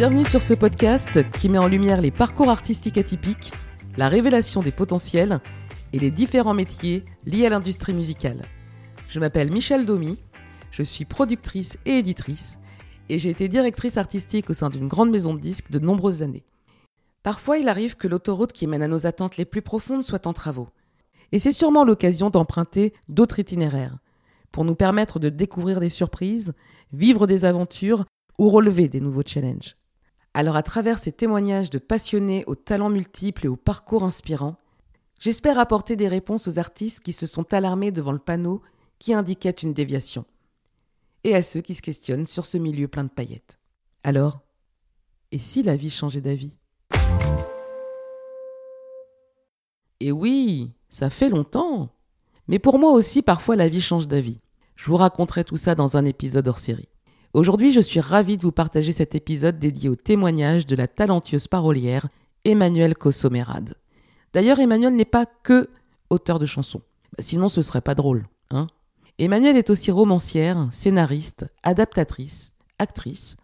Bienvenue sur ce podcast qui met en lumière les parcours artistiques atypiques, la révélation des potentiels et les différents métiers liés à l'industrie musicale. Je m'appelle Michel Domy, je suis productrice et éditrice et j'ai été directrice artistique au sein d'une grande maison de disques de nombreuses années. Parfois, il arrive que l'autoroute qui mène à nos attentes les plus profondes soit en travaux. Et c'est sûrement l'occasion d'emprunter d'autres itinéraires pour nous permettre de découvrir des surprises, vivre des aventures ou relever des nouveaux challenges. Alors à travers ces témoignages de passionnés aux talents multiples et aux parcours inspirants, j'espère apporter des réponses aux artistes qui se sont alarmés devant le panneau qui indiquait une déviation, et à ceux qui se questionnent sur ce milieu plein de paillettes. Alors, et si la vie changeait d'avis? Et oui, ça fait longtemps. Mais pour moi aussi, parfois la vie change d'avis. Je vous raconterai tout ça dans un épisode hors série. Aujourd'hui, je suis ravie de vous partager cet épisode dédié au témoignage de la talentueuse parolière Emmanuelle Kosomerad. D'ailleurs, Emmanuelle n'est pas que auteur de chansons. Sinon, ce serait pas drôle, hein Emmanuelle est aussi romancière, scénariste, adaptatrice, actrice.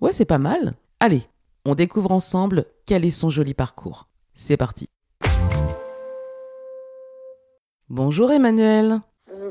Ouais, c'est pas mal. Allez, on découvre ensemble quel est son joli parcours. C'est parti. Bonjour Emmanuel.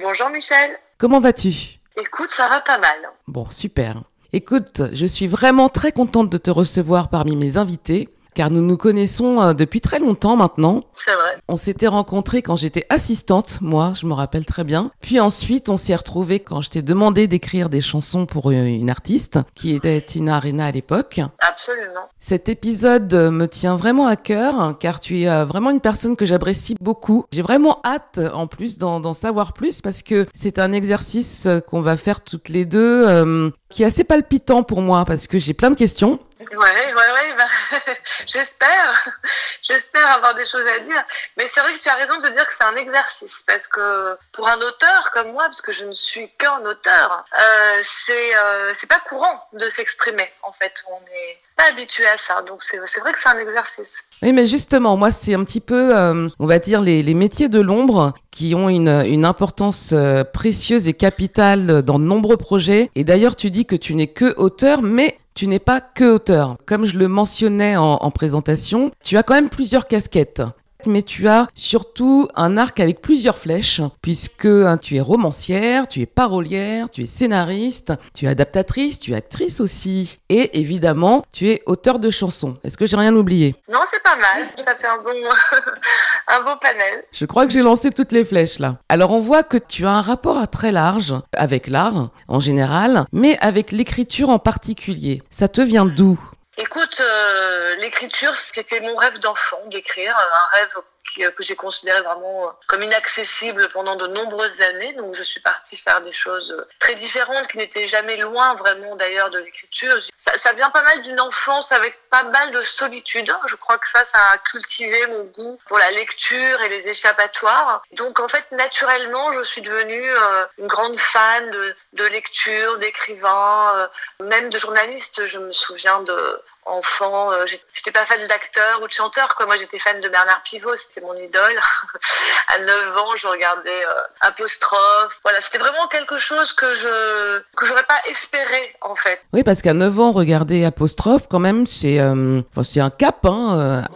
Bonjour Michel. Comment vas-tu? Écoute, ça va pas mal. Bon, super. Écoute, je suis vraiment très contente de te recevoir parmi mes invités car nous nous connaissons euh, depuis très longtemps maintenant. C'est vrai. On s'était rencontrés quand j'étais assistante, moi, je me rappelle très bien. Puis ensuite, on s'est retrouvés quand je t'ai demandé d'écrire des chansons pour une artiste, qui était Tina Arena à l'époque. Absolument. Cet épisode me tient vraiment à cœur, car tu es euh, vraiment une personne que j'apprécie beaucoup. J'ai vraiment hâte, en plus, d'en savoir plus, parce que c'est un exercice qu'on va faire toutes les deux, euh, qui est assez palpitant pour moi, parce que j'ai plein de questions. Ouais, ouais, ouais, bah, j'espère, j'espère avoir des choses à dire. Mais c'est vrai que tu as raison de dire que c'est un exercice, parce que pour un auteur comme moi, parce que je ne suis qu'un auteur, euh, c'est euh, pas courant de s'exprimer. En fait, on n'est pas habitué à ça, donc c'est vrai que c'est un exercice. Oui, mais justement, moi, c'est un petit peu, euh, on va dire, les, les métiers de l'ombre qui ont une, une importance euh, précieuse et capitale dans de nombreux projets. Et d'ailleurs, tu dis que tu n'es que auteur, mais tu n'es pas que auteur. Comme je le mentionnais en, en, présentation, tu as quand même plusieurs casquettes mais tu as surtout un arc avec plusieurs flèches, puisque hein, tu es romancière, tu es parolière, tu es scénariste, tu es adaptatrice, tu es actrice aussi, et évidemment, tu es auteur de chansons. Est-ce que j'ai rien oublié? Non, c'est pas mal, ça fait un bon, un bon panel. Je crois que j'ai lancé toutes les flèches là. Alors on voit que tu as un rapport à très large avec l'art en général, mais avec l'écriture en particulier. Ça te vient d'où? Écoute, euh, l'écriture, c'était mon rêve d'enfant, d'écrire, un rêve euh, que j'ai considéré vraiment euh, comme inaccessible pendant de nombreuses années. Donc je suis partie faire des choses très différentes qui n'étaient jamais loin vraiment d'ailleurs de l'écriture. Ça, ça, vient pas mal d'une enfance avec pas mal de solitude. Je crois que ça, ça a cultivé mon goût pour la lecture et les échappatoires. Donc en fait, naturellement, je suis devenue une grande fan de lecture, d'écrivains, même de journalistes. Je me souviens de enfant, euh, j'étais pas fan d'acteurs ou de chanteurs, quoi. Moi, j'étais fan de Bernard Pivot, c'était mon idole. à 9 ans, je regardais euh, Apostrophe. Voilà, c'était vraiment quelque chose que je que j'aurais pas espéré, en fait. Oui, parce qu'à 9 ans, regarder Apostrophe, quand même, c'est euh, enfin, c'est un cap, hein.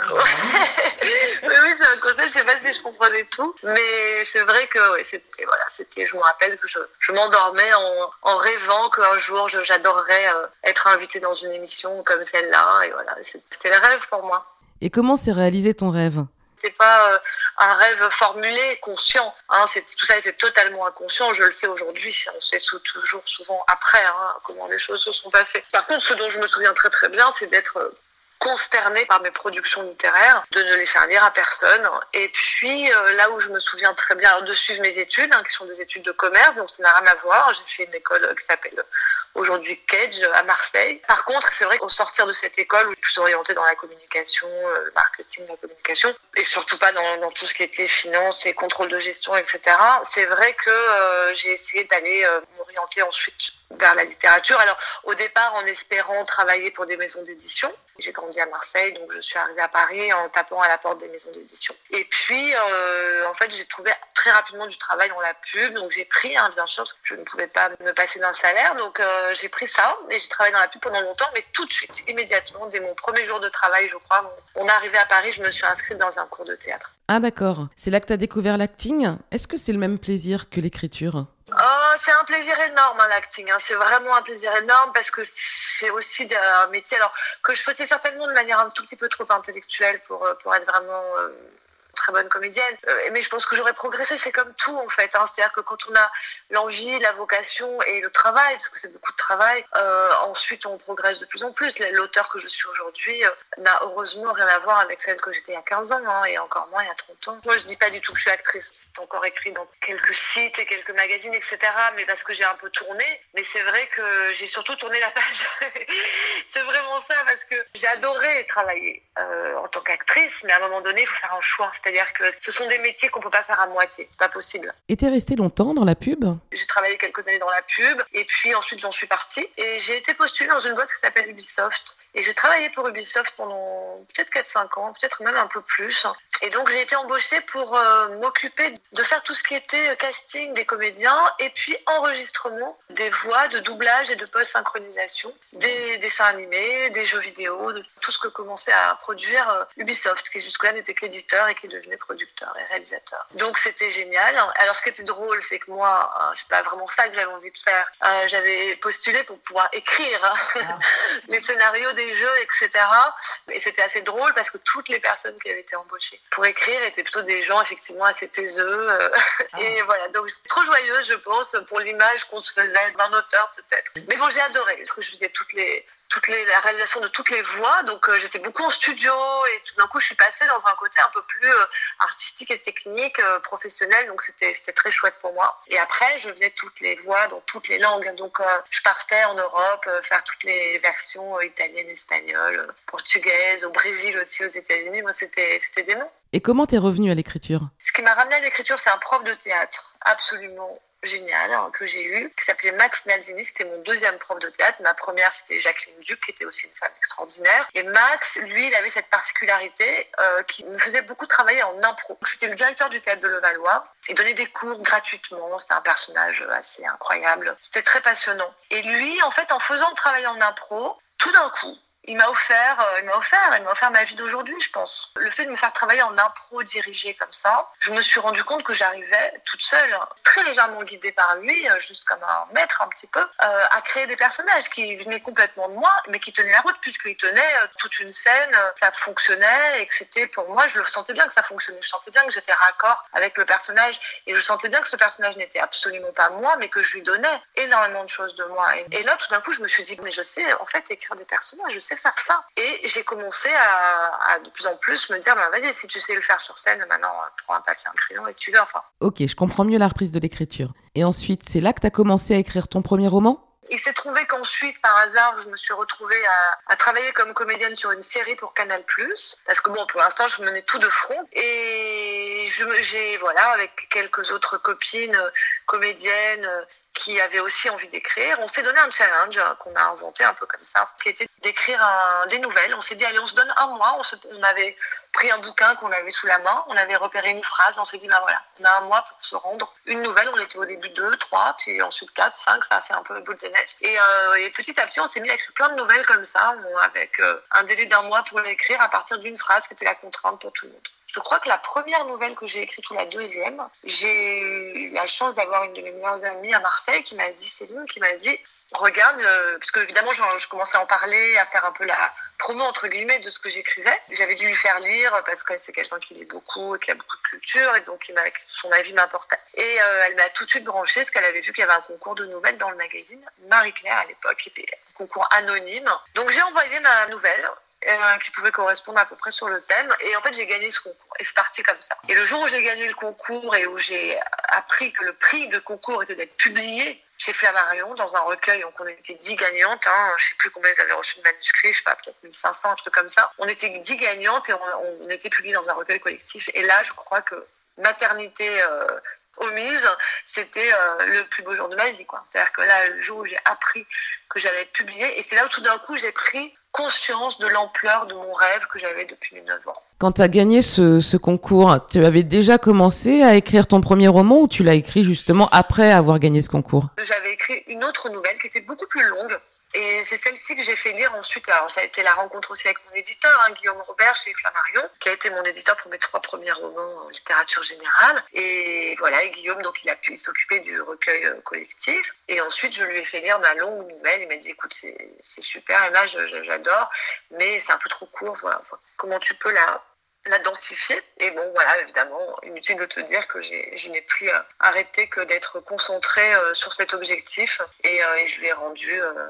je sais pas si je comprenais tout, mais c'est vrai que ouais, c'était, voilà, c'était, je me rappelle que je, je m'endormais en, en rêvant qu'un jour j'adorerais euh, être invitée dans une émission comme celle-là, et voilà, c'était le rêve pour moi. Et comment s'est réalisé ton rêve? C'est pas euh, un rêve formulé, conscient. Hein, tout ça était totalement inconscient. Je le sais aujourd'hui. On sait toujours souvent après hein, comment les choses se sont passées. Par contre, ce dont je me souviens très très bien, c'est d'être euh, consternée par mes productions littéraires, de ne les faire lire à personne. Et puis euh, là où je me souviens très bien de suivre mes études, hein, qui sont des études de commerce, donc ça n'a rien à voir. J'ai fait une école qui s'appelle aujourd'hui Cage à Marseille. Par contre, c'est vrai qu'au sortir de cette école, où je suis orientée dans la communication, euh, le marketing, la communication, et surtout pas dans, tout ce qui était finance et contrôle de gestion, etc. C'est vrai que euh, j'ai essayé d'aller euh, m'orienter ensuite vers la littérature. Alors au départ en espérant travailler pour des maisons d'édition. J'ai grandi à Marseille, donc je suis arrivée à Paris en tapant à la porte des maisons d'édition. Et puis euh, en fait j'ai trouvé très rapidement du travail dans la pub, donc j'ai pris, hein, bien sûr, parce que je ne pouvais pas me passer d'un salaire. Donc j'ai pris ça et j'ai travaillé dans la pub pendant longtemps, mais tout de suite, immédiatement, dès mon premier jour de travail, je crois, on est arrivé à Paris, je me suis inscrite dans un cours de théâtre. Ah d'accord, c'est là que tu découvert l'acting? Est-ce que c'est le même plaisir que l'écriture? Oh, c'est un plaisir énorme hein, l'acting. Hein. C'est vraiment un plaisir énorme parce que c'est aussi un métier alors que je faisais certainement de manière un tout petit peu trop intellectuelle pour euh, pour être vraiment euh, très bonne comédienne. Euh, mais je pense que j'aurais progressé. C'est comme tout en fait. Hein. C'est-à-dire que quand on a l'envie, la vocation et le travail, parce que c'est beaucoup de travail, euh, ensuite on progresse de plus en plus. L'auteur que je suis aujourd'hui euh, n'a heureusement rien à voir avec celle que j'étais il y a 15 ans hein, et encore moins il y a 30 ans. Moi je dis pas du tout que je suis actrice. C'est encore écrit dans quelques sites et quelques magazines, etc. Mais parce que j'ai un peu tourné. Mais c'est vrai que j'ai surtout tourné la page. c'est vraiment ça parce que j'ai adoré travailler en tant qu'actrice, mais à un moment donné il faut faire un choix. C'est-à-dire que ce sont des métiers qu'on peut pas faire à moitié, pas possible. Et t'es resté longtemps dans la pub? J'ai travaillé quelques années dans la pub et puis ensuite j'en suis partie. Et j'ai été postulée dans une boîte qui s'appelle Ubisoft et j'ai travaillé pour Ubisoft pendant peut-être 4-5 ans, peut-être même un peu plus. Et donc j'ai été embauchée pour euh, m'occuper de faire tout ce qui était casting des comédiens et puis enregistrement des voix, de doublage et de post-synchronisation, des dessins animés, des jeux vidéo, de tout ce que commençait à produire euh, Ubisoft, qui jusque-là n'était que l'éditeur et qui devenait producteur et réalisateur. Donc c'était génial. Alors ce qui était drôle, c'est que moi, euh, c'est pas vraiment ça que j'avais envie de faire. j'avais postulé pour pouvoir écrire hein, ah. les scénarios des jeux, etc. Et c'était assez drôle parce que toutes les personnes qui avaient été embauchées pour écrire étaient plutôt des gens effectivement assez taiseux. Euh, ah. Et voilà, donc c'était trop joyeuse, je pense, pour l'image qu'on se faisait d'un auteur peut-être. Mais bon, j'ai adoré parce que je faisais toutes les toutes les, la réalisation de toutes les voix. Donc euh, j'étais beaucoup en studio et tout d'un coup je suis passée dans un côté un peu plus euh, artistique et technique, euh, professionnel. Donc c'était très chouette pour moi. Et après je faisais toutes les voix dans toutes les langues. Donc je partais en Europe faire toutes les versions italiennes, espagnoles, portugaises, au Brésil aussi, aux États-Unis. Moi c'était mots. Et comment t'es revenue à l'écriture? Ce qui m'a ramené à l'écriture, c'est un prof de théâtre absolument génial hein, que j'ai eu, qui s'appelait Max Nalzini. C'était mon deuxième prof de théâtre. Ma première, c'était Jacqueline Duc, qui était aussi une femme extraordinaire. Et Max, lui, il avait cette particularité euh, qui me faisait beaucoup travailler en impro. C'était le directeur du théâtre de Levallois. Il donnait des cours gratuitement. C'était un personnage assez incroyable. C'était très passionnant. Et lui, en fait, en faisant le travail en impro, tout d'un coup, il m'a offert, euh, il m'a offert, il m'a offert ma vie d'aujourd'hui, je pense. Le fait de me faire travailler en impro dirigé comme ça, je me suis rendu compte que j'arrivais toute seule, très légèrement guidée par lui, euh, juste comme un maître un petit peu, euh, à créer des personnages qui venaient complètement de moi, mais qui tenaient la route puisqu'ils tenaient toute une scène, ça fonctionnait et que c'était pour moi, je le sentais bien que ça fonctionnait, je sentais bien que j'étais raccord avec le personnage et je sentais bien que ce personnage n'était absolument pas moi, mais que je lui donnais énormément de choses de moi. Et, là, tout d'un coup, je me suis dit, mais je sais en fait écrire des personnages, je sais faire ça. Et j'ai commencé à, de plus en plus me dire, bah, vas-y, si tu sais le faire sur scène, maintenant, prends un papier, un crayon et tu le enfin. Ok, je comprends mieux la reprise de l'écriture. Et ensuite, c'est là que tu as commencé à écrire ton premier roman? Il s'est trouvé qu'ensuite, par hasard, je me suis retrouvée à, travailler comme comédienne sur une série pour Canal+. Parce que bon, pour l'instant, je menais tout de front. Et j'ai, voilà, avec quelques autres copines comédiennes qui avait aussi envie d'écrire. On s'est donné un challenge qu'on a inventé un peu comme ça, qui était d'écrire des nouvelles. On s'est dit, allez, on se donne un mois. On, avait pris un bouquin qu'on avait sous la main, on avait repéré une phrase, on s'est dit, bah voilà, on a un mois pour se rendre une nouvelle. On était au début deux, trois, puis ensuite quatre, cinq, ça c'est un peu boule de neige. Et, euh, et, petit à petit, on s'est mis à plein de nouvelles comme ça, avec euh, un délai d'un mois pour l'écrire à partir d'une phrase qui était la contrainte pour tout le monde. Je crois que la première nouvelle que j'ai écrite ou la deuxième, j'ai eu la chance d'avoir une de mes meilleures amies à Marseille qui m'a dit, Céline, qui m'a dit, regarde, euh, parce que évidemment je, commençais à en parler, à faire un peu la promo entre guillemets de ce que j'écrivais. J'avais dû lui faire lire parce que c'est quelqu'un qui lit beaucoup et qui a beaucoup de culture et donc son avis m'importait. Et euh, elle m'a tout de suite branché parce qu'elle avait vu qu'il y avait un concours de nouvelles dans le magazine Marie-Claire à l'époque, qui était un concours anonyme. Donc j'ai envoyé ma nouvelle euh, qui pouvait correspondre à peu près sur le thème. Et en fait, j'ai gagné ce concours. Et c'est parti comme ça. Et le jour où j'ai gagné le concours et où j'ai appris que le prix de concours était d'être publié chez Flammarion dans un recueil, donc on était dix gagnantes, hein, je sais plus combien elles avaient reçu de manuscrits, je sais pas, peut-être 1500, un truc comme ça. On était dix gagnantes et on, on était publiés dans un recueil collectif. Et là, je crois que maternité, euh, omise, c'était euh, le plus beau jour de ma vie. C'est-à-dire que là, le jour où j'ai appris que j'allais publier, et c'est là où tout d'un coup j'ai pris conscience de l'ampleur de mon rêve que j'avais depuis mes 9 ans. Quand tu as gagné ce, ce, concours, tu avais déjà commencé à écrire ton premier roman ou tu l'as écrit justement après avoir gagné ce concours? J'avais écrit une autre nouvelle qui était beaucoup plus longue, et c'est celle-ci que j'ai fait lire ensuite. Alors, ça a été la rencontre aussi avec mon éditeur, hein, Guillaume Robert, chez Flammarion, qui a été mon éditeur pour mes trois premiers romans en littérature générale. Et voilà, et Guillaume, donc, il a pu s'occuper du recueil euh, collectif. Et ensuite, je lui ai fait lire ma longue nouvelle. Il m'a dit, écoute, c'est super, et là, j'adore, mais c'est un peu trop court. Voilà. Comment tu peux la, la densifier. Et bon, voilà, évidemment, inutile de te dire que je n'ai plus euh, arrêté que d'être concentrée euh, sur cet objectif. Et, euh, je lui ai rendu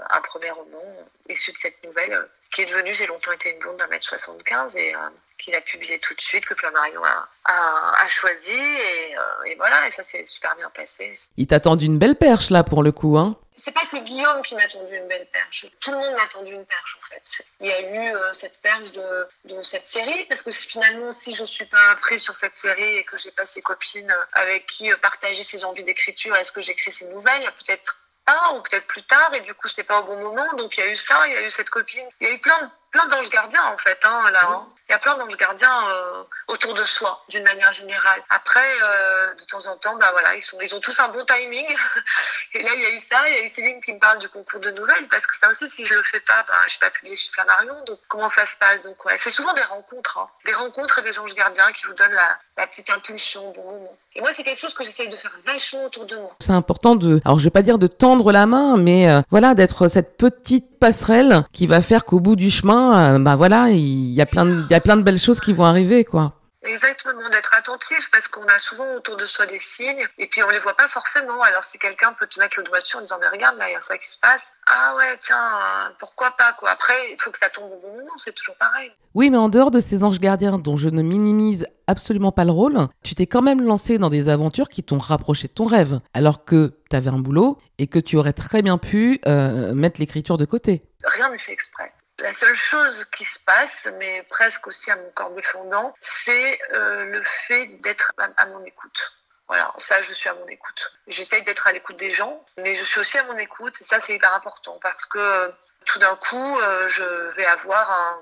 un premier roman issu de cette nouvelle qui est devenu J'ai longtemps été une blonde d'un mètre 75 et qu'il a publié tout de suite, que Flammarion a, a, choisi. Et, et, voilà, et ça s'est super bien passé. Il t'a tendu une belle perche là pour le coup, hein c'est pas que Guillaume qui m'a tendu une belle perche. Tout le monde m'a tendu une perche en fait. Il y a eu euh, cette perche de, cette série parce que finalement si je suis pas prise sur cette série et que j'ai pas ces copines avec qui euh, partager ces envies d'écriture, est-ce que j'écris ces nouvelles? Peut-être pas ou peut-être plus tard et du coup c'est pas au bon moment. Donc il y a eu ça, il y a eu cette copine, il y a eu plein plein d'anges gardiens en fait hein, là. Hein. Il y a plein d'anges gardiens euh, autour de soi, d'une manière générale. Après, euh, de temps en temps, bah voilà, ils sont, ils ont tous un bon timing. Et là, il y a eu ça, il y a eu Céline qui me parle du concours de nouvelles, parce que ça aussi, si je le fais pas, bah, je suis pas publié chez Flammarion. Donc, comment ça se passe? Donc, ouais, c'est souvent des rencontres, hein. des rencontres et des anges gardiens qui vous donnent la, petite impulsion bon moment. Et moi, c'est quelque chose que j'essaye de faire vachement autour de moi. C'est important de, alors je vais pas dire de tendre la main, mais euh, voilà, d'être cette petite passerelle qui va faire qu'au bout du chemin, bah voilà, il y a plein de, plein de belles choses qui vont arriver, quoi. Exactement, d'être attentif parce qu'on a souvent autour de soi des signes et puis on les voit pas forcément. Alors si quelqu'un peut te mettre le doigt dessus en disant mais regarde là, il y a ça qui se passe. Ah ouais, tiens, pourquoi pas quoi. Après, il faut que ça tombe au bon moment, c'est toujours pareil. Oui, mais en dehors de ces anges gardiens dont je ne minimise absolument pas le rôle, tu t'es quand même lancé dans des aventures qui t'ont rapproché de ton rêve, alors que tu avais un boulot et que tu aurais très bien pu euh, mettre l'écriture de côté. Rien n'est fait exprès. La seule chose qui se passe, mais presque aussi à mon corps défendant, c'est euh, le fait d'être à, mon écoute. Voilà, ça, je suis à mon écoute. J'essaye d'être à l'écoute des gens, mais je suis aussi à mon écoute, et ça, c'est hyper important, parce que euh, tout d'un coup, euh, je vais avoir un,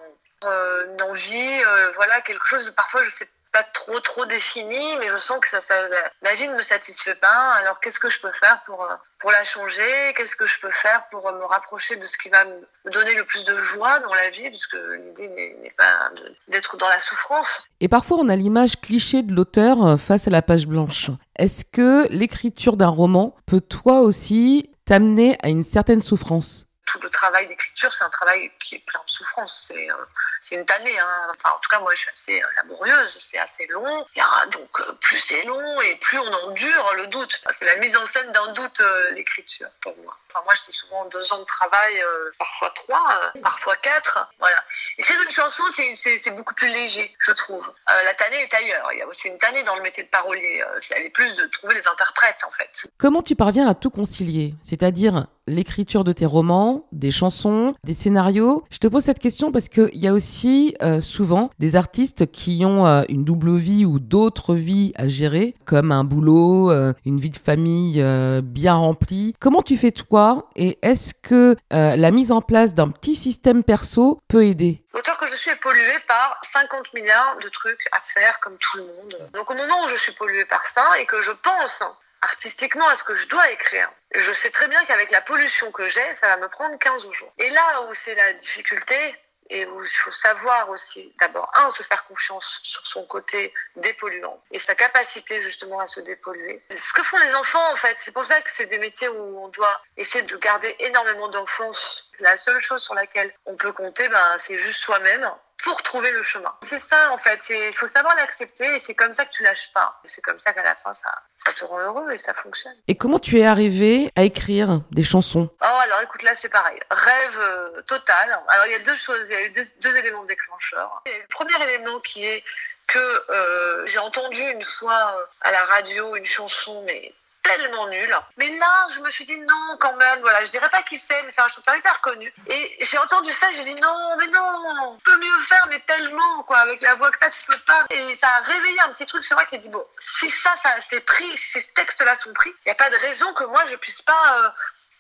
une envie, voilà, quelque chose, parfois, je sais pas trop trop défini, mais je sens que ça, ça la, vie ne me satisfait pas. Alors qu'est-ce que je peux faire pour euh, pour la changer? Qu'est-ce que je peux faire pour euh, me rapprocher de ce qui va me donner le plus de joie dans la vie, puisque l'idée n'est pas d'être dans la souffrance. Et parfois on a l'image cliché de l'auteur euh, face à la page blanche. Est-ce que l'écriture d'un roman peut toi aussi t'amener à une certaine souffrance? Tout le travail d'écriture, c'est un travail qui est plein de souffrance. C'est c'est une tannée. Hein. Enfin, en tout cas, moi, je suis assez euh, laborieuse, c'est assez long. donc, euh, plus c'est long et plus on endure le doute. C'est la mise en scène d'un doute, euh, l'écriture, pour moi. Enfin, moi, c'est souvent deux ans de travail, parfois trois, parfois quatre. Voilà. Et c'est une chanson, c'est beaucoup plus léger, je trouve. la tannée est ailleurs. Il y a aussi une tannée dans le métier de parolier. c'est plus de trouver les interprètes, en fait. Comment tu parviens à tout concilier? C'est-à-dire l'écriture de tes romans, des chansons, des scénarios? Je te pose cette question parce qu'il y a aussi euh, souvent des artistes qui ont euh, une double vie ou d'autres vies à gérer, comme un boulot, euh, une vie de famille bien remplie. Comment tu fais toi? Et est-ce que la mise en place d'un petit système perso peut aider? L'auteur que je suis est pollué par 50 milliards de trucs à faire comme tout le monde. Donc au moment où je suis pollué par ça et que je pense artistiquement à ce que je dois écrire. Je sais très bien qu'avec la pollution que j'ai, ça va me prendre 15 jours. Et là où c'est la difficulté, et il faut savoir aussi, d'abord, un, se faire confiance sur son côté dépolluant et sa capacité justement à se dépolluer. Ce que font les enfants, en fait, c'est pour ça que c'est des métiers où on doit essayer de garder énormément d'enfance. La seule chose sur laquelle on peut compter, ben, c'est juste soi-même pour trouver le chemin. C'est ça en fait, il faut savoir l'accepter et c'est comme ça que tu lâches pas. C'est comme ça qu'à la fin ça, ça te rend heureux et ça fonctionne. Et comment tu es arrivé à écrire des chansons? Oh alors écoute là c'est pareil, rêve euh, total. Alors il y a deux choses, il y a eu deux, éléments déclencheurs. le premier élément qui est que euh, j'ai entendu une fois euh, à la radio une chanson mais tellement nul. Mais là, je me suis dit non, quand même, voilà, je dirais pas qui c'est, mais c'est un chanteur hyper connu. Et j'ai entendu ça, j'ai dit non, mais non, on peut mieux faire, mais tellement, quoi, avec la voix que t'as, tu peux pas. Et ça a réveillé un petit truc sur moi qui a dit bon, si ça, ça c'est pris, si ces textes-là sont pris, il n'y a pas de raison que moi je puisse pas euh,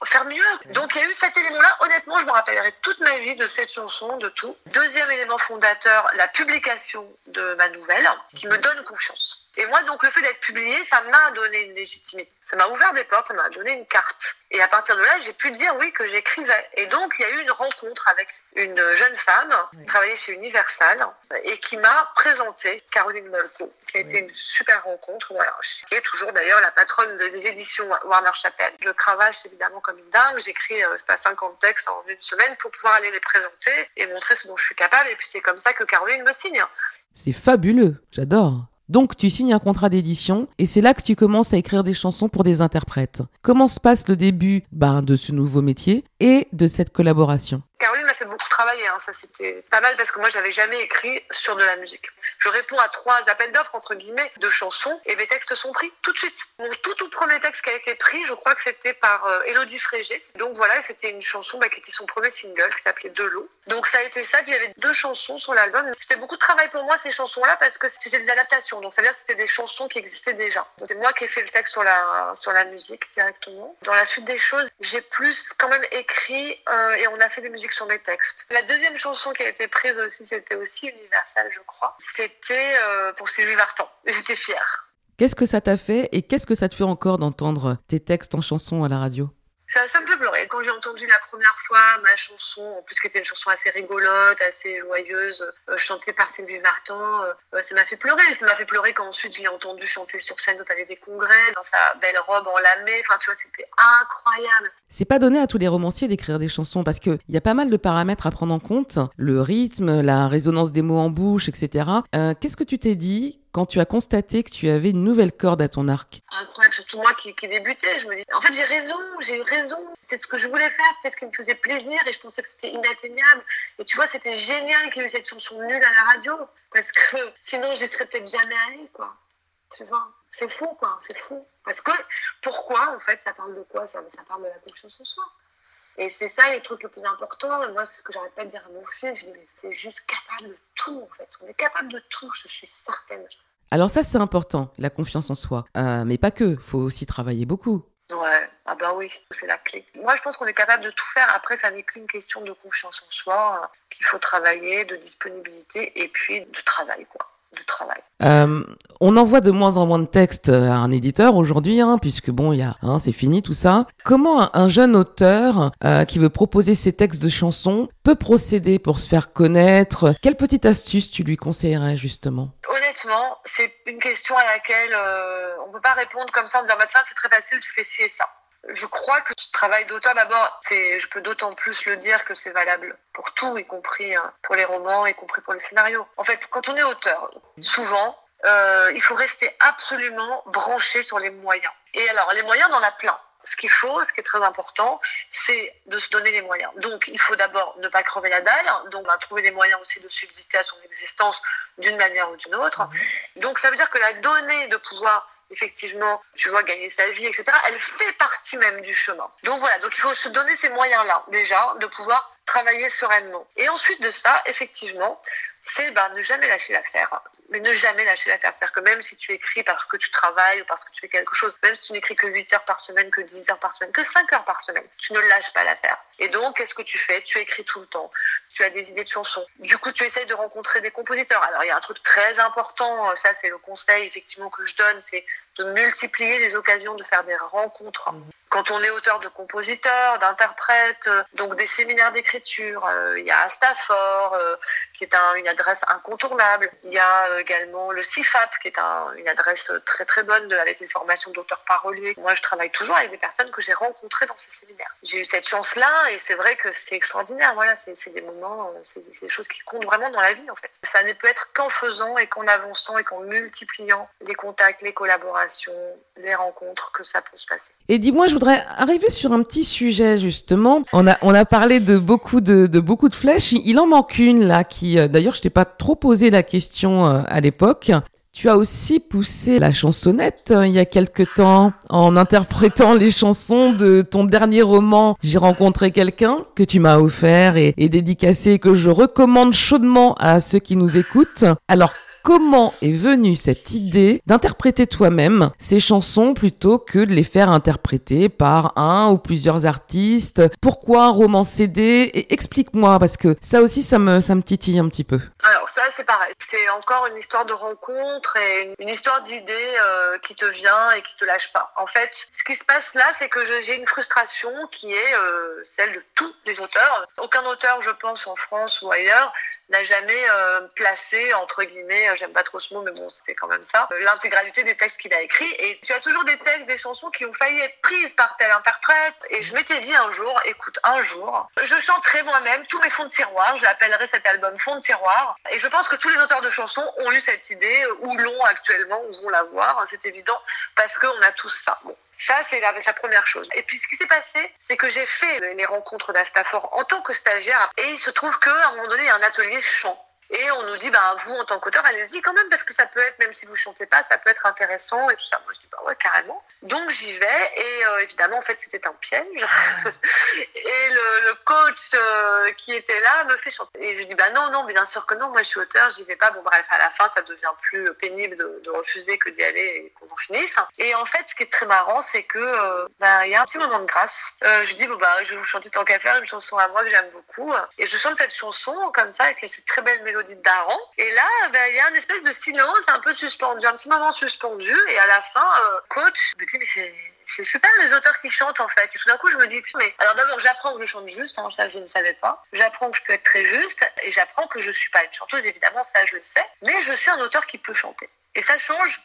faire mieux. Donc il y a eu cet élément-là. Honnêtement, je me rappellerai toute ma vie de cette chanson, de tout. Deuxième élément fondateur, la publication de ma nouvelle, qui me donne confiance. Et moi, donc, le fait d'être publié, ça m'a donné une légitimité. Ça m'a ouvert des portes, ça m'a donné une carte. Et à partir de là, j'ai pu dire oui que j'écrivais. Et donc, il y a eu une rencontre avec une jeune femme qui travaillait chez Universal et qui m'a présenté Caroline Molko, qui a été une super rencontre. Voilà, qui est toujours d'ailleurs la patronne des éditions Warner Chappell. Je cravache évidemment comme une dingue. J'écris euh, pas 50 textes en une semaine pour pouvoir aller les présenter et montrer ce dont je suis capable. Et puis c'est comme ça que Caroline me signe. C'est fabuleux, j'adore. Donc tu signes un contrat d'édition et c'est là que tu commences à écrire des chansons pour des interprètes. Comment se passe le début ben, de ce nouveau métier et de cette collaboration? Beaucoup travailler, hein. ça c'était pas mal parce que moi je n'avais jamais écrit sur de la musique. Je réponds à trois appels d'offres entre guillemets de chansons et mes textes sont pris tout de suite. Mon tout tout premier texte qui a été pris, je crois que c'était par euh, Elodie Frégé. Donc voilà, c'était une chanson bah, qui était son premier single qui s'appelait De l'eau. Donc ça a été ça, puis il y avait deux chansons sur l'album. C'était beaucoup de travail pour moi ces chansons-là parce que c'était des adaptations. Donc ça veut dire que c'était des chansons qui existaient déjà. C'est moi qui ai fait le texte sur la sur la musique directement. Dans la suite des choses, j'ai plus quand même écrit euh, et on a fait des musiques sur mes textes. La deuxième chanson qui a été prise aussi, c'était aussi Universal, je crois. C'était euh, pour Sylvie Vartan. J'étais fière. Qu'est-ce que ça t'a fait et qu'est-ce que ça te fait encore d'entendre tes textes en chanson à la radio? Ça, me fait pleurer. Quand j'ai entendu la première fois ma chanson, en plus qui était une chanson assez rigolote, assez joyeuse, euh, chantée par Sylvie Vartan, euh, ça m'a fait pleurer. Ça m'a fait pleurer quand ensuite je l'ai entendu chanter sur scène au Palais des Congrès, dans sa belle robe en lamé. Enfin, tu vois, c'était incroyable. C'est pas donné à tous les romanciers d'écrire des chansons parce qu'il y a pas mal de paramètres à prendre en compte. Le rythme, la résonance des mots en bouche, etc. Euh, qu'est-ce que tu t'es dit quand tu as constaté que tu avais une nouvelle corde à ton arc Incroyable, surtout moi qui, débutais, je me dis, en fait j'ai raison, j'ai eu raison, c'était ce que je voulais faire, c'était ce qui me faisait plaisir et je pensais que c'était inatteignable. Et tu vois, c'était génial qu'il y ait eu cette chanson nulle à la radio, parce que sinon j'y serais peut-être jamais allée, quoi. Tu vois, c'est fou, quoi, c'est fou. Parce que, pourquoi, en fait, ça parle de quoi ça, ça parle de la confiance en soi. Et c'est ça les trucs les plus importants. Et moi, c'est ce que j'arrête pas de dire à mon fils. Je dis, mais c'est juste capable de tout, en fait. On est capable de tout, je suis certaine. Alors ça, c'est important, la confiance en soi. Euh, mais pas que, faut aussi travailler beaucoup. Ouais, ah bah oui, c'est la clé. Moi, je pense qu'on est capable de tout faire. Après, ça n'est qu'une question de confiance en soi, euh, qu'il faut travailler, de disponibilité et puis de travail, quoi travail. Euh, on envoie de moins en moins de textes à un éditeur aujourd'hui, hein, puisque bon, il y a, hein, c'est fini tout ça. Comment un, jeune auteur euh, qui veut proposer ses textes de chansons peut procéder pour se faire connaître? Quelle petite astuce tu lui conseillerais justement? Honnêtement, c'est une question à laquelle euh, on peut pas répondre comme ça en disant bah tiens c'est très facile, tu fais ci et ça je crois que ce travail d'auteur, d'abord, je peux d'autant plus le dire que c'est valable pour tout, y compris hein, pour les romans, y compris pour les scénarios. En fait, quand on est auteur, souvent, euh, il faut rester absolument branché sur les moyens. Et alors, les moyens, on en a plein. Ce qu'il faut, ce qui est très important, c'est de se donner les moyens. Donc, il faut d'abord ne pas crever la dalle, donc trouver les moyens aussi de subsister à son existence d'une manière ou d'une autre. Mmh. Donc, ça veut dire que la donnée de pouvoir effectivement, tu vois, gagner sa vie, etc., elle fait partie même du chemin. Donc voilà, donc il faut se donner ces moyens-là, déjà, de pouvoir travailler sereinement. Et ensuite de ça, effectivement, c'est bah, ne jamais lâcher l'affaire. Mais ne jamais lâcher l'affaire. C'est-à-dire que même si tu écris parce que tu travailles ou parce que tu fais quelque chose, même si tu n'écris que 8 heures par semaine, que 10 heures par semaine, que 5 heures par semaine, tu ne lâches pas l'affaire. Et donc, qu'est-ce que tu fais? Tu écris tout le temps. Tu as des idées de chansons. Du coup, tu essayes de rencontrer des compositeurs. Alors, il y a un truc très important, ça c'est le conseil effectivement que je donne, c'est de multiplier les occasions de faire des rencontres. Mmh. Quand on est auteur de compositeur, d'interprète, donc des séminaires d'écriture, euh, il y a Astafor, euh, qui est une adresse incontournable. Il y a euh, également le CIFAP, qui est une adresse très très bonne avec une formation d'auteur parolier. Moi, je travaille toujours avec des personnes que j'ai rencontrées dans ces séminaires. J'ai eu cette chance-là et c'est vrai que c'est extraordinaire. Voilà, c'est des moments, c'est des choses qui comptent vraiment dans la vie en fait. Ça ne peut être qu'en faisant et qu'en avançant et qu'en multipliant les contacts, les collaborations, les rencontres que ça peut se passer. Et dis-moi, je voudrais arriver sur un petit sujet justement. On a on a parlé de beaucoup de, de beaucoup de flèches. Il en manque une là qui, euh, d'ailleurs, je t'ai pas trop posé la question euh, à l'époque. Tu as aussi poussé la chansonnette euh, il y a quelque temps en interprétant les chansons de ton dernier roman J'ai rencontré quelqu'un que tu m'as offert et, et dédicacé que je recommande chaudement à ceux qui nous écoutent. Alors comment est venue cette idée d'interpréter toi-même ces chansons plutôt que de les faire interpréter par un ou plusieurs artistes? Pourquoi un roman CD Et explique-moi parce que ça aussi ça me ça titille un petit peu. Alors ça c'est pareil, c'est encore une histoire de rencontre et une histoire d'idée euh, qui te vient et qui te lâche pas. En fait, ce qui se passe là, c'est que j'ai une frustration qui est euh, celle de tous les auteurs. Aucun auteur, je pense, en France ou ailleurs, n'a jamais euh, placé, entre guillemets, euh, j'aime pas trop ce mot, mais bon, c'était quand même ça, euh, l'intégralité des textes qu'il a écrits. Et tu as toujours des textes, des chansons qui ont failli être prises par tel interprète. Et je m'étais dit un jour, écoute, un jour, je chanterai moi-même tous mes fonds de tiroir, j'appellerai cet album fond de tiroir. Et je pense que tous les auteurs de chansons ont eu cette idée, ou l'ont actuellement, ou vont l'avoir, c'est évident, parce qu'on a tous ça. Ça, c'est la, première chose. Et puis, ce qui s'est passé, c'est que j'ai fait les rencontres d'Astafor en tant que stagiaire. Et il se trouve qu'à un moment donné, il y a un atelier chant. Et on nous dit, bah, vous, en tant qu'auteur, allez-y quand même, parce que ça peut être, même si vous chantez pas, ça peut être intéressant et tout ça. Moi, je dis, bah ouais, carrément. Donc, j'y vais. Et euh, évidemment, en fait, c'était un piège. et le, le coach euh, qui était là me fait chanter. Et je dis, bah non, non, bien sûr que non, moi, je suis auteur, j'y vais pas. Bon, bref, à la fin, ça devient plus pénible de, de refuser que d'y aller et qu'on en finisse. Et en fait, ce qui est très marrant, c'est que, euh, bah, il y a un petit moment de grâce. je dis, bon, bah, je vais vous chanter tant qu'à faire une chanson à moi que j'aime beaucoup. Et je chante cette chanson comme ça, avec cette très belle mélodie mélodie d'Aaron. Et là, ben, il y a une espèce de silence un peu suspendu, un petit moment suspendu. Et à la fin, euh, coach me dit, mais c'est super les auteurs qui chantent en fait. Et tout d'un coup, je me dis, mais alors d'abord, j'apprends que je chante juste, hein, ça je ne savais pas. J'apprends que je peux être très juste et j'apprends que je suis pas une chanteuse, évidemment, ça je le sais. Mais je suis un auteur qui peut chanter. Et ça change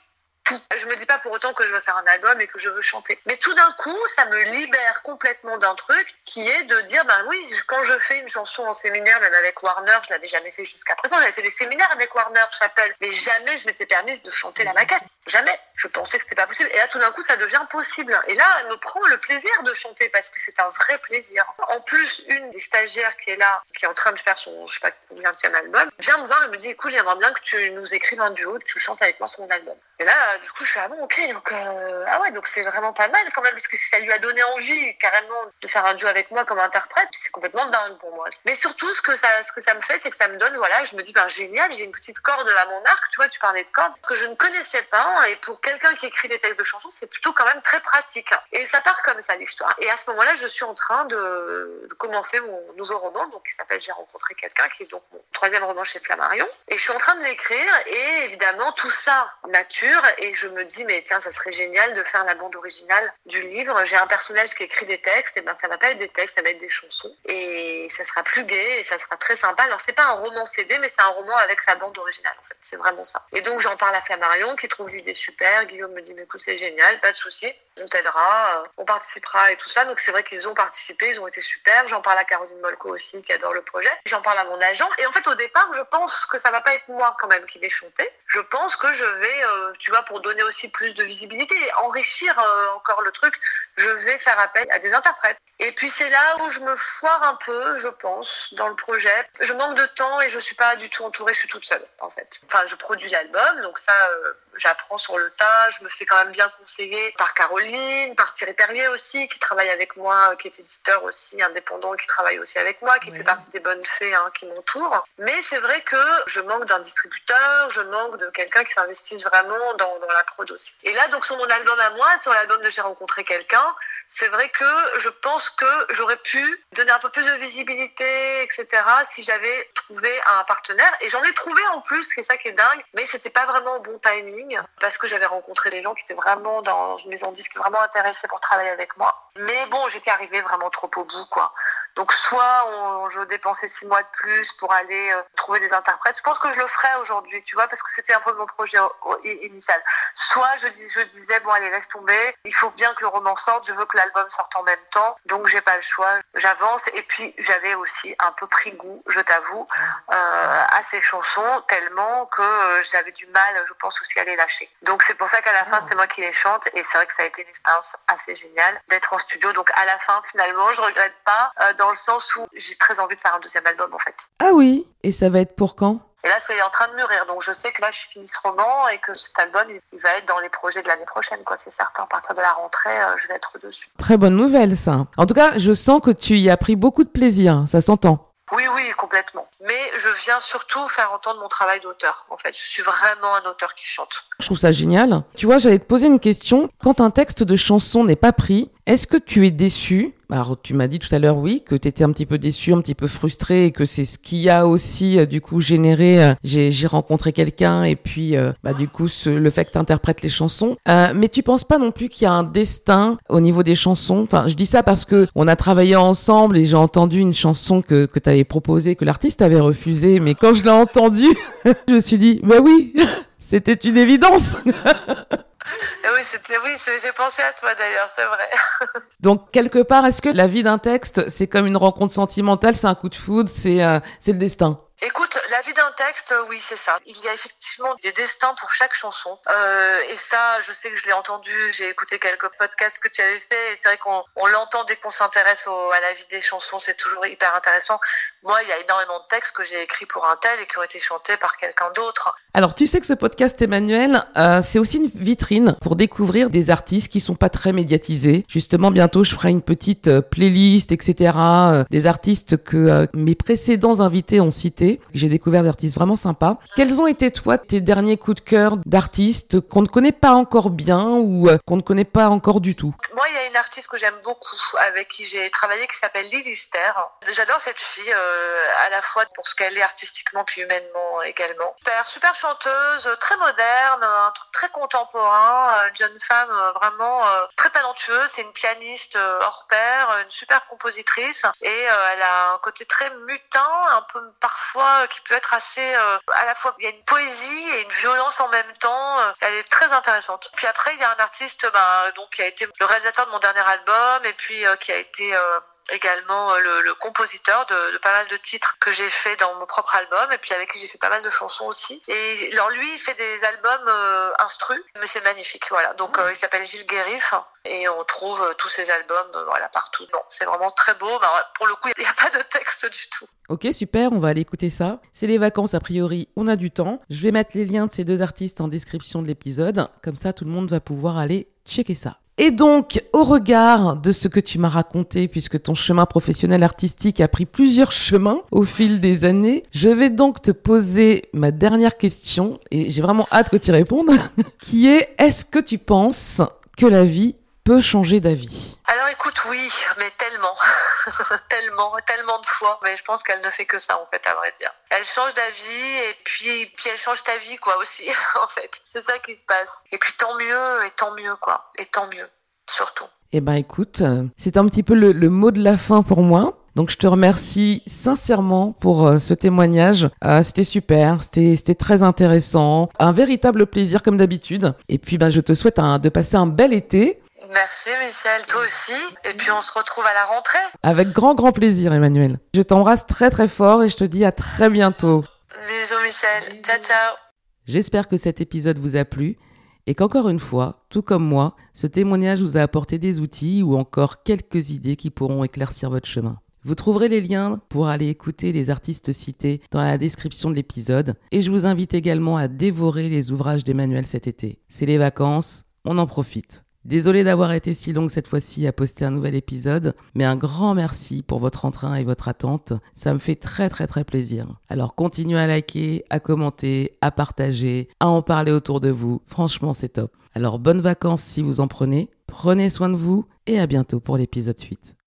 je me dis pas pour autant que je veux faire un album et que je veux chanter. Mais tout d'un coup, ça me libère complètement d'un truc qui est de dire, ben oui, quand je fais une chanson en séminaire, même avec Warner, je l'avais jamais fait jusqu'à présent, j'avais fait des séminaires avec Warner Chapelle, mais jamais je m'étais permise de chanter la maquette. Jamais. Je pensais que c'était pas possible. Et là, tout d'un coup, ça devient possible. Et là, elle me prend le plaisir de chanter parce que c'est un vrai plaisir. En plus, une des stagiaires qui est là, qui est en train de faire son, je sais pas combien de album, vient me voir et me dit, écoute, j'aimerais bien que tu nous écrives un duo, que tu chantes avec moi sur mon album. Et là, du coup, je fais, ah bon, ok, donc, euh, ah ouais, donc c'est vraiment pas mal quand même, parce que ça lui a donné envie, carrément, de faire un duo avec moi comme interprète, c'est complètement dingue pour moi. Mais surtout, ce que ça, ce que ça me fait, c'est que ça me donne, voilà, je me dis, ben, génial, j'ai une petite corde à mon arc, tu vois, tu parlais de corde, que je ne connaissais pas, et pour quelqu'un qui écrit des textes de chansons, c'est plutôt quand même très pratique. Et ça part comme ça, l'histoire. Et à ce moment-là, je suis en train de, de commencer mon nouveau roman, donc, qui s'appelle J'ai rencontré quelqu'un, qui est donc mon troisième roman chez Flammarion. Et je suis en train de l'écrire, et évidemment, tout ça nature, et je me dis mais tiens ça serait génial de faire la bande originale du livre. J'ai un personnage qui écrit des textes et ben ça va pas être des textes, ça va être des chansons et ça sera plus gai et ça sera très sympa. Alors c'est pas un roman CD mais c'est un roman avec sa bande originale en fait. C'est vraiment ça. Et donc j'en parle à Flammarion qui trouve l'idée super. Guillaume me dit mais écoute c'est génial, pas de souci, on t'aidera, on participera et tout ça. Donc c'est vrai qu'ils ont participé, ils ont été super. J'en parle à Caroline Molko aussi qui adore le projet. J'en parle à mon agent et en fait au départ je pense que ça va pas être moi quand même qui vais chanter. Je pense que je vais euh, tu vois, pour donner aussi plus de visibilité et enrichir euh, encore le truc, je vais faire appel à des interprètes. Et puis c'est là où je me foire un peu, je pense, dans le projet. Je manque de temps et je suis pas du tout entourée, je suis toute seule, en fait. Enfin, je produis l'album, donc ça, euh, j'apprends sur le tas, je me fais quand même bien conseiller par Caroline, par Thierry Perrier aussi, qui travaille avec moi, qui est éditeur aussi, indépendant, qui travaille aussi avec moi, qui fait partie des bonnes fées hein, qui m'entourent. Mais c'est vrai que je manque d'un distributeur, je manque de quelqu'un qui s'investisse vraiment dans, la prod aussi. Et là, donc sur mon album à moi, sur l'album de J'ai rencontré quelqu'un, c'est vrai que je pense que j'aurais pu donner un peu plus de visibilité, etc., si j'avais trouvé un partenaire. Et j'en ai trouvé en plus, c'est ça qui est dingue, mais c'était pas vraiment au bon timing, parce que j'avais rencontré des gens qui étaient vraiment dans une maison de disques, vraiment intéressés pour travailler avec moi. Mais bon, j'étais arrivée vraiment trop au bout, quoi. Donc soit je dépensais six mois de plus pour aller euh, trouver des interprètes. Je pense que je le ferais aujourd'hui, tu vois, parce que c'était un peu mon projet initial. Soit je, dis, je disais bon allez laisse tomber, il faut bien que le roman sorte, je veux que l'album sorte en même temps, donc j'ai pas le choix, j'avance. Et puis j'avais aussi un peu pris goût, je t'avoue, euh, à ces chansons tellement que euh, j'avais du mal, je pense aussi à les lâcher. Donc c'est pour ça qu'à la fin c'est moi qui les chante et c'est vrai que ça a été une expérience assez géniale d'être en studio. Donc à la fin finalement je regrette pas dans le sens où j'ai très envie de faire un deuxième album en fait. Ah oui, et ça va être pour quand? Et là, c'est en train de mûrir. Donc, je sais que là, je finis ce roman et que cet album, il va être dans les projets de l'année prochaine, quoi. C'est certain. À partir de la rentrée, euh, je vais être dessus. Très bonne nouvelle, ça. En tout cas, je sens que tu y as pris beaucoup de plaisir. Ça s'entend. Oui, oui, complètement. Mais je viens surtout faire entendre mon travail d'auteur. En fait, je suis vraiment un auteur qui chante. Je trouve ça génial. Tu vois, j'allais te poser une question. Quand un texte de chanson n'est pas pris, est-ce que tu es déçu? Alors tu m'as dit tout à l'heure oui que tu étais un petit peu déçu, un petit peu frustré et que c'est ce qui a aussi euh, du coup généré euh, j'ai rencontré quelqu'un et puis euh, bah du coup ce, le fait que tu interprètes les chansons. mais tu penses pas non plus qu'il y a un destin au niveau des chansons? Enfin, je dis ça parce que on a travaillé ensemble et j'ai entendu une chanson que que tu avais proposée que l'artiste avait refusée mais quand je l'ai entendue, je me suis dit bah oui, c'était une évidence. oui, oui, j'ai pensé à toi d'ailleurs, c'est vrai. Donc quelque part, est-ce que la vie d'un texte, c'est comme une rencontre sentimentale, c'est un coup de foudre, c'est, euh, le destin? Écoute, la vie d'un texte, oui, c'est ça. Il y a effectivement des destins pour chaque chanson. Euh, et ça, je sais que je l'ai entendu, j'ai écouté quelques podcasts que tu avais fait, et c'est vrai qu'on on l'entend dès qu'on s'intéresse à la vie des chansons, c'est toujours hyper intéressant. Moi, il y a énormément de textes que j'ai écrits pour un tel et qui ont été chantés par quelqu'un d'autre. Alors, tu sais que ce podcast, Emmanuel, euh, c'est aussi une vitrine pour découvrir des artistes qui sont pas très médiatisés. Justement, bientôt, je ferai une petite euh, playlist, etc., euh, des artistes que euh, mes précédents invités ont cités. J'ai découvert des artistes vraiment sympas. Quels ont été, toi, tes derniers coups de cœur d'artistes qu'on ne connaît pas encore bien ou qu'on ne connaît pas encore du tout? Moi, il y a une artiste que j'aime beaucoup, avec qui j'ai travaillé, qui s'appelle Lilister. J'adore cette fille, à la fois pour ce qu'elle est artistiquement, puis humainement également. Super, super chanteuse, très moderne, un truc très contemporain, une jeune femme euh, vraiment euh, très talentueuse. C'est une pianiste euh, hors pair, une super compositrice et elle a un côté très mutin, un peu parfois qui peut être assez à la fois il y a une poésie et une violence en même temps. Elle est très intéressante. Puis après il y a un artiste bah, donc qui a été le réalisateur de mon dernier album et puis qui a été également euh, le, compositeur de, pas mal de titres que j'ai fait dans mon propre album et puis avec qui j'ai fait pas mal de chansons aussi. Et alors lui, il fait des albums euh, instru, mais c'est magnifique, voilà. Donc euh, il s'appelle Gilles Guérif et on trouve tous ses albums voilà partout. Non, c'est vraiment très beau. pour le coup, il n'y a pas de texte du tout. Ok, super, on va aller écouter ça. C'est les vacances, a priori, on a du temps. Je vais mettre les liens de ces deux artistes en description de l'épisode. Comme ça, tout le monde va pouvoir aller checker ça. Et donc, au regard de ce que tu m'as raconté, puisque ton chemin professionnel artistique a pris plusieurs chemins au fil des années, je vais donc te poser ma dernière question, et j'ai vraiment hâte que tu y répondes, qui est, est-ce que tu penses que la vie peut changer d'avis Alors écoute, oui, mais tellement, tellement, tellement de fois. Mais je pense qu'elle ne fait que ça, en fait, à vrai dire. Elle change d'avis et puis, puis elle change ta vie, quoi, aussi, en fait. C'est ça qui se passe. Et puis tant mieux, et tant mieux, quoi. Et tant mieux, surtout. Eh ben écoute, c'est un petit peu le, mot de la fin pour moi. Donc je te remercie sincèrement pour euh, ce témoignage. Euh, c'était super, c'était très intéressant, un véritable plaisir comme d'habitude. Et puis ben je te souhaite de passer un bel été Merci Michel, toi aussi. Et puis on se retrouve à la rentrée. Avec grand grand plaisir Emmanuel. Je t'embrasse très très fort et je te dis à très bientôt. Bisous Michel. Ciao ciao. J'espère que cet épisode vous a plu et qu'encore une fois, tout comme moi, ce témoignage vous a apporté des outils ou encore quelques idées qui pourront éclaircir votre chemin. Vous trouverez les liens pour aller écouter les artistes cités dans la description de l'épisode et je vous invite également à dévorer les ouvrages d'Emmanuel cet été. C'est les vacances, on en profite. Désolé d'avoir été si longue cette fois-ci à poster un nouvel épisode, mais un grand merci pour votre entrain et votre attente. Ça me fait très très très plaisir. Alors continuez à liker, à commenter, à partager, à en parler autour de vous. Franchement, c'est top. Alors bonnes vacances si vous en prenez. Prenez soin de vous et à bientôt pour l'épisode 8.